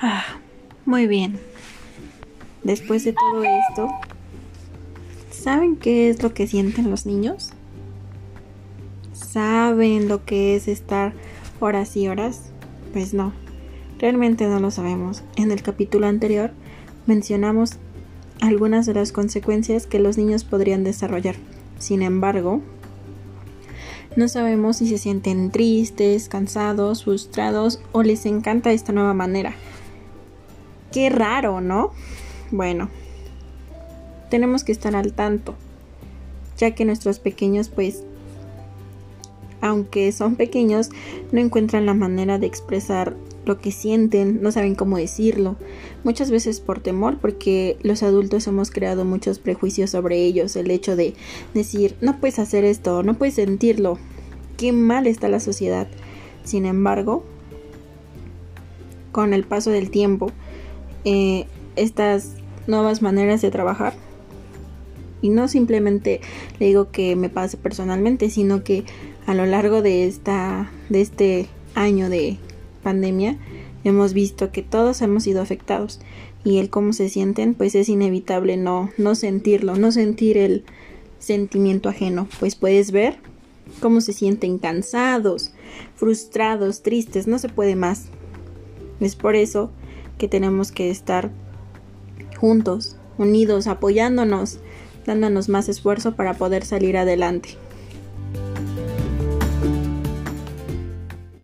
Ah, muy bien. Después de todo esto, ¿saben qué es lo que sienten los niños? ¿Saben lo que es estar horas y horas? Pues no, realmente no lo sabemos. En el capítulo anterior mencionamos algunas de las consecuencias que los niños podrían desarrollar. Sin embargo, no sabemos si se sienten tristes, cansados, frustrados o les encanta esta nueva manera. Qué raro, ¿no? Bueno, tenemos que estar al tanto, ya que nuestros pequeños pues aunque son pequeños, no encuentran la manera de expresar lo que sienten, no saben cómo decirlo, muchas veces por temor, porque los adultos hemos creado muchos prejuicios sobre ellos, el hecho de decir, no puedes hacer esto, no puedes sentirlo, qué mal está la sociedad. Sin embargo, con el paso del tiempo, eh, estas nuevas maneras de trabajar, y no simplemente le digo que me pase personalmente, sino que a lo largo de esta de este año de pandemia hemos visto que todos hemos sido afectados. Y el cómo se sienten pues es inevitable no no sentirlo, no sentir el sentimiento ajeno, pues puedes ver cómo se sienten cansados, frustrados, tristes, no se puede más. Es por eso que tenemos que estar juntos, unidos, apoyándonos, dándonos más esfuerzo para poder salir adelante.